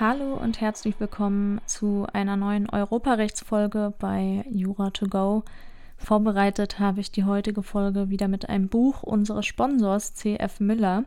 Hallo und herzlich willkommen zu einer neuen Europarechtsfolge bei Jura to go. Vorbereitet habe ich die heutige Folge wieder mit einem Buch unseres Sponsors CF Miller.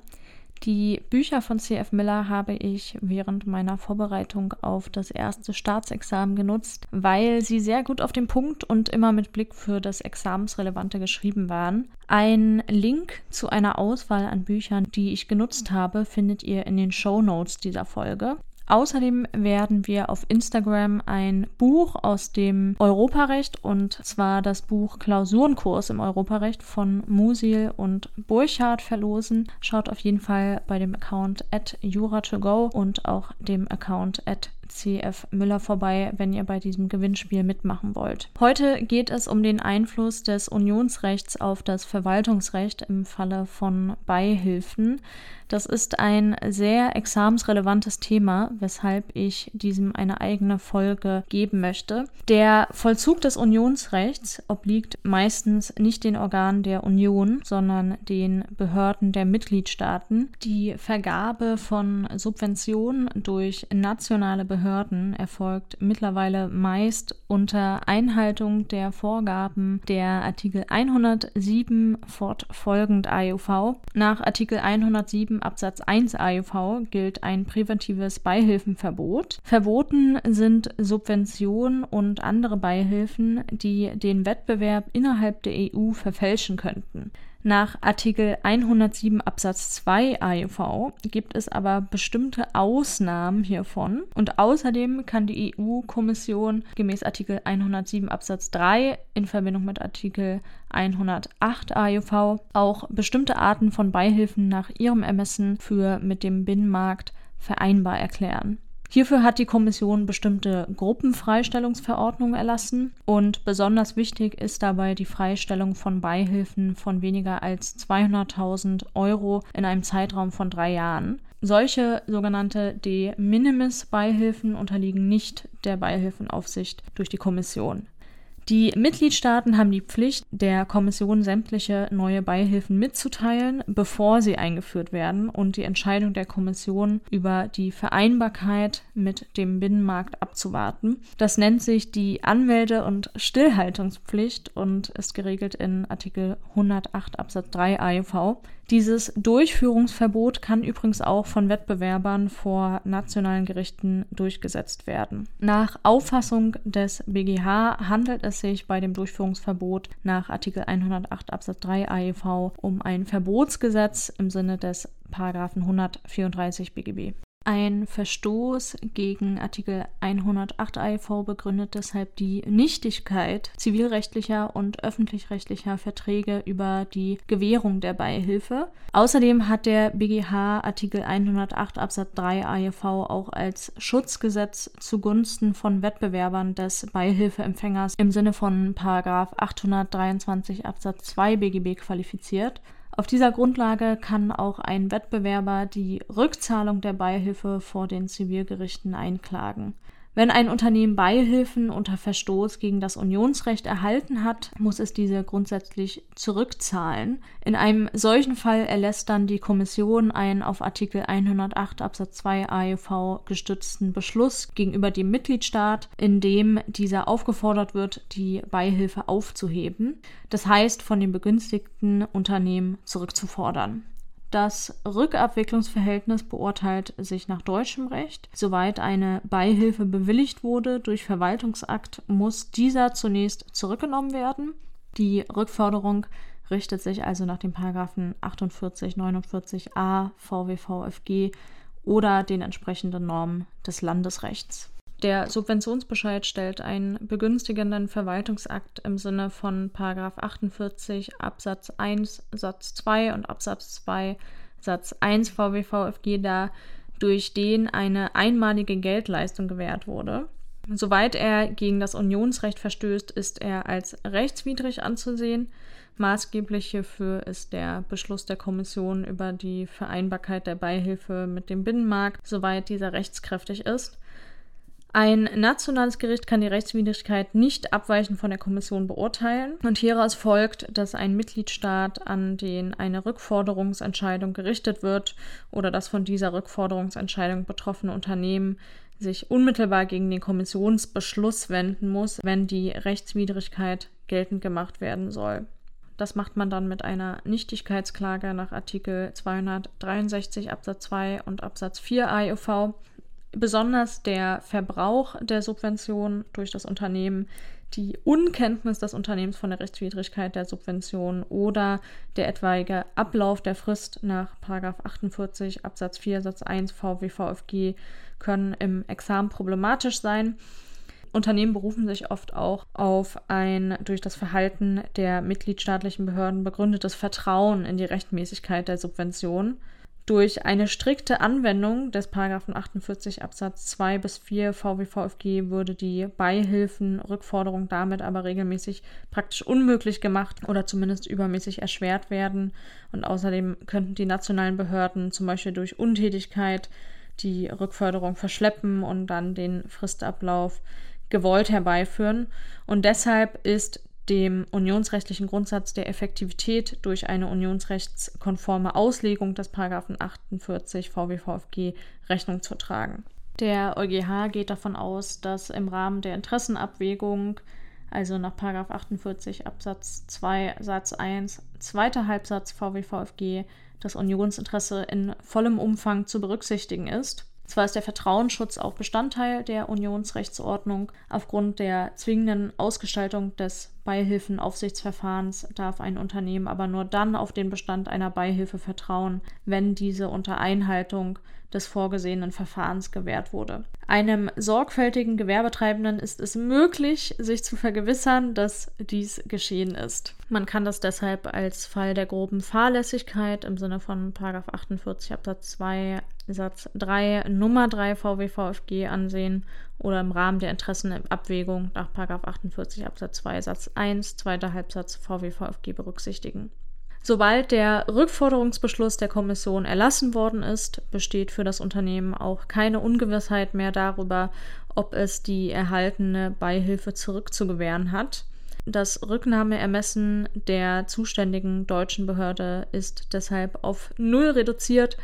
Die Bücher von CF Miller habe ich während meiner Vorbereitung auf das erste Staatsexamen genutzt, weil sie sehr gut auf den Punkt und immer mit Blick für das Examensrelevante geschrieben waren. Ein Link zu einer Auswahl an Büchern, die ich genutzt habe, findet ihr in den Show Notes dieser Folge. Außerdem werden wir auf Instagram ein Buch aus dem Europarecht und zwar das Buch Klausurenkurs im Europarecht von Musil und Burchardt verlosen. Schaut auf jeden Fall bei dem Account at jura2go und auch dem Account at CF Müller vorbei, wenn ihr bei diesem Gewinnspiel mitmachen wollt. Heute geht es um den Einfluss des Unionsrechts auf das Verwaltungsrecht im Falle von Beihilfen. Das ist ein sehr examensrelevantes Thema, weshalb ich diesem eine eigene Folge geben möchte. Der Vollzug des Unionsrechts obliegt meistens nicht den Organen der Union, sondern den Behörden der Mitgliedstaaten. Die Vergabe von Subventionen durch nationale Behörden erfolgt mittlerweile meist unter Einhaltung der Vorgaben der Artikel 107 fortfolgend AUV. Nach Artikel 107 Absatz 1 AEV gilt ein präventives Beihilfenverbot. Verboten sind Subventionen und andere Beihilfen, die den Wettbewerb innerhalb der EU verfälschen könnten. Nach Artikel 107 Absatz 2 AEV gibt es aber bestimmte Ausnahmen hiervon und außerdem kann die EU-Kommission gemäß Artikel 107 Absatz 3 in Verbindung mit Artikel 108 AEV auch bestimmte Arten von Beihilfen nach ihrem Ermessen für mit dem Binnenmarkt vereinbar erklären. Hierfür hat die Kommission bestimmte Gruppenfreistellungsverordnungen erlassen und besonders wichtig ist dabei die Freistellung von Beihilfen von weniger als 200.000 Euro in einem Zeitraum von drei Jahren. Solche sogenannte De Minimis Beihilfen unterliegen nicht der Beihilfenaufsicht durch die Kommission. Die Mitgliedstaaten haben die Pflicht, der Kommission sämtliche neue Beihilfen mitzuteilen, bevor sie eingeführt werden und die Entscheidung der Kommission über die Vereinbarkeit mit dem Binnenmarkt abzuwarten. Das nennt sich die Anmelde- und Stillhaltungspflicht und ist geregelt in Artikel 108 Absatz 3 AEV. Dieses Durchführungsverbot kann übrigens auch von Wettbewerbern vor nationalen Gerichten durchgesetzt werden. Nach Auffassung des BGH handelt es sich bei dem Durchführungsverbot nach Artikel 108 Absatz 3 AEV um ein Verbotsgesetz im Sinne des Paragraphen 134 BGB. Ein Verstoß gegen Artikel 108 AIV begründet deshalb die Nichtigkeit zivilrechtlicher und öffentlich-rechtlicher Verträge über die Gewährung der Beihilfe. Außerdem hat der BGH Artikel 108 Absatz 3 AIV auch als Schutzgesetz zugunsten von Wettbewerbern des Beihilfeempfängers im Sinne von 823 Absatz 2 BGB qualifiziert. Auf dieser Grundlage kann auch ein Wettbewerber die Rückzahlung der Beihilfe vor den Zivilgerichten einklagen. Wenn ein Unternehmen Beihilfen unter Verstoß gegen das Unionsrecht erhalten hat, muss es diese grundsätzlich zurückzahlen. In einem solchen Fall erlässt dann die Kommission einen auf Artikel 108 Absatz 2 AEV gestützten Beschluss gegenüber dem Mitgliedstaat, in dem dieser aufgefordert wird, die Beihilfe aufzuheben, das heißt von dem begünstigten Unternehmen zurückzufordern. Das Rückabwicklungsverhältnis beurteilt sich nach deutschem Recht. Soweit eine Beihilfe bewilligt wurde durch Verwaltungsakt, muss dieser zunächst zurückgenommen werden. Die Rückforderung richtet sich also nach den Paragraphen 48, 49a VWVFG oder den entsprechenden Normen des Landesrechts. Der Subventionsbescheid stellt einen begünstigenden Verwaltungsakt im Sinne von 48 Absatz 1 Satz 2 und Absatz 2 Satz 1 VWVFG dar, durch den eine einmalige Geldleistung gewährt wurde. Soweit er gegen das Unionsrecht verstößt, ist er als rechtswidrig anzusehen. Maßgeblich hierfür ist der Beschluss der Kommission über die Vereinbarkeit der Beihilfe mit dem Binnenmarkt, soweit dieser rechtskräftig ist. Ein nationales Gericht kann die Rechtswidrigkeit nicht abweichend von der Kommission beurteilen und hieraus folgt, dass ein Mitgliedstaat, an den eine Rückforderungsentscheidung gerichtet wird oder das von dieser Rückforderungsentscheidung betroffene Unternehmen sich unmittelbar gegen den Kommissionsbeschluss wenden muss, wenn die Rechtswidrigkeit geltend gemacht werden soll. Das macht man dann mit einer Nichtigkeitsklage nach Artikel 263 Absatz 2 und Absatz 4 AIUV besonders der Verbrauch der Subvention durch das Unternehmen, die Unkenntnis des Unternehmens von der Rechtswidrigkeit der Subvention oder der etwaige Ablauf der Frist nach 48 Absatz 4 Satz 1 VWVFG können im Examen problematisch sein. Unternehmen berufen sich oft auch auf ein durch das Verhalten der mitgliedstaatlichen Behörden begründetes Vertrauen in die Rechtmäßigkeit der Subvention. Durch eine strikte Anwendung des 48 Absatz 2 bis 4 VWVFG würde die Beihilfenrückforderung damit aber regelmäßig praktisch unmöglich gemacht oder zumindest übermäßig erschwert werden. Und außerdem könnten die nationalen Behörden zum Beispiel durch Untätigkeit die Rückforderung verschleppen und dann den Fristablauf gewollt herbeiführen. Und deshalb ist dem unionsrechtlichen Grundsatz der Effektivität durch eine unionsrechtskonforme Auslegung des 48 VWVFG Rechnung zu tragen. Der EuGH geht davon aus, dass im Rahmen der Interessenabwägung, also nach 48 Absatz 2 Satz 1, zweiter Halbsatz VWVFG, das Unionsinteresse in vollem Umfang zu berücksichtigen ist zwar ist der Vertrauensschutz auch Bestandteil der Unionsrechtsordnung. Aufgrund der zwingenden Ausgestaltung des Beihilfenaufsichtsverfahrens darf ein Unternehmen aber nur dann auf den Bestand einer Beihilfe vertrauen, wenn diese unter Einhaltung des vorgesehenen Verfahrens gewährt wurde. Einem sorgfältigen Gewerbetreibenden ist es möglich, sich zu vergewissern, dass dies geschehen ist. Man kann das deshalb als Fall der groben Fahrlässigkeit im Sinne von 48 Absatz 2 Satz 3 Nummer 3 VWVFG ansehen oder im Rahmen der Interessenabwägung nach 48 Absatz 2 Satz 1 zweiter Halbsatz VWVFG berücksichtigen. Sobald der Rückforderungsbeschluss der Kommission erlassen worden ist, besteht für das Unternehmen auch keine Ungewissheit mehr darüber, ob es die erhaltene Beihilfe zurückzugewähren hat. Das Rücknahmeermessen der zuständigen deutschen Behörde ist deshalb auf Null reduziert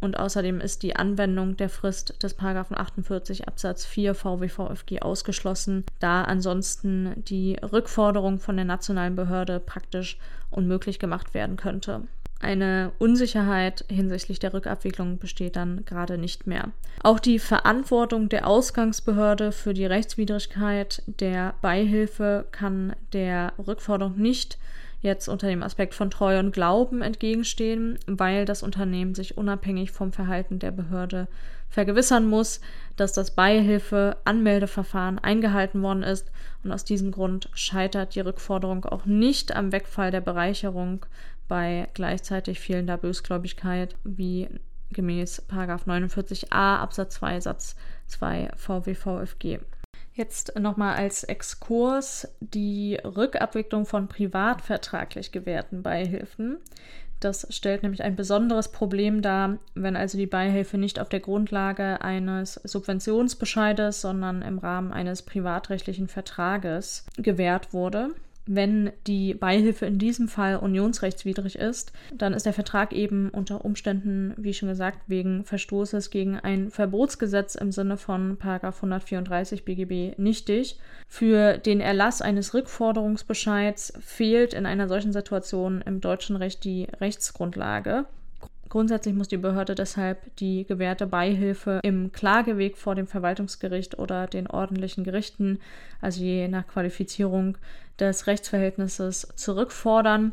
und außerdem ist die Anwendung der Frist des 48 Absatz 4 VWVFG ausgeschlossen, da ansonsten die Rückforderung von der nationalen Behörde praktisch unmöglich gemacht werden könnte. Eine Unsicherheit hinsichtlich der Rückabwicklung besteht dann gerade nicht mehr. Auch die Verantwortung der Ausgangsbehörde für die Rechtswidrigkeit der Beihilfe kann der Rückforderung nicht jetzt unter dem Aspekt von Treu und Glauben entgegenstehen, weil das Unternehmen sich unabhängig vom Verhalten der Behörde vergewissern muss, dass das Beihilfe-Anmeldeverfahren eingehalten worden ist und aus diesem Grund scheitert die Rückforderung auch nicht am Wegfall der Bereicherung bei gleichzeitig fehlender Bösgläubigkeit wie gemäß 49a Absatz 2 Satz 2 VWVFG. Jetzt nochmal als Exkurs die Rückabwicklung von privatvertraglich gewährten Beihilfen. Das stellt nämlich ein besonderes Problem dar, wenn also die Beihilfe nicht auf der Grundlage eines Subventionsbescheides, sondern im Rahmen eines privatrechtlichen Vertrages gewährt wurde wenn die Beihilfe in diesem Fall unionsrechtswidrig ist, dann ist der Vertrag eben unter Umständen, wie schon gesagt, wegen Verstoßes gegen ein Verbotsgesetz im Sinne von 134 BGB nichtig. Für den Erlass eines Rückforderungsbescheids fehlt in einer solchen Situation im deutschen Recht die Rechtsgrundlage. Grundsätzlich muss die Behörde deshalb die gewährte Beihilfe im Klageweg vor dem Verwaltungsgericht oder den ordentlichen Gerichten, also je nach Qualifizierung des Rechtsverhältnisses, zurückfordern.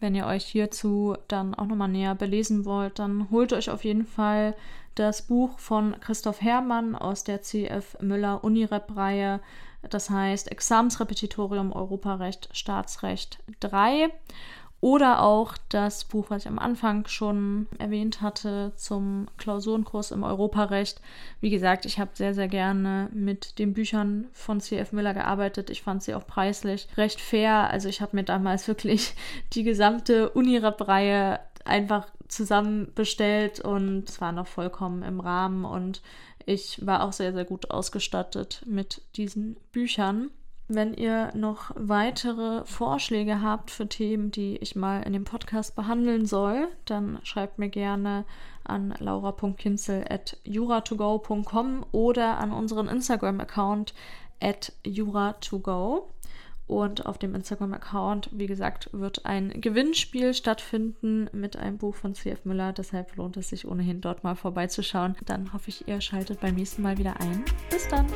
Wenn ihr euch hierzu dann auch nochmal näher belesen wollt, dann holt euch auf jeden Fall das Buch von Christoph Herrmann aus der CF Müller Unirep-Reihe. Das heißt Examensrepetitorium Europarecht Staatsrecht 3. Oder auch das Buch, was ich am Anfang schon erwähnt hatte, zum Klausurenkurs im Europarecht. Wie gesagt, ich habe sehr, sehr gerne mit den Büchern von C.F. Miller gearbeitet. Ich fand sie auch preislich recht fair. Also ich habe mir damals wirklich die gesamte Unirep-Reihe einfach zusammen bestellt und es war noch vollkommen im Rahmen und ich war auch sehr, sehr gut ausgestattet mit diesen Büchern. Wenn ihr noch weitere Vorschläge habt für Themen, die ich mal in dem Podcast behandeln soll, dann schreibt mir gerne an laura.kinzel.juratogo.com oder an unseren Instagram-Account at juratogo. Und auf dem Instagram-Account, wie gesagt, wird ein Gewinnspiel stattfinden mit einem Buch von C.F. Müller. Deshalb lohnt es sich ohnehin dort mal vorbeizuschauen. Dann hoffe ich, ihr schaltet beim nächsten Mal wieder ein. Bis dann!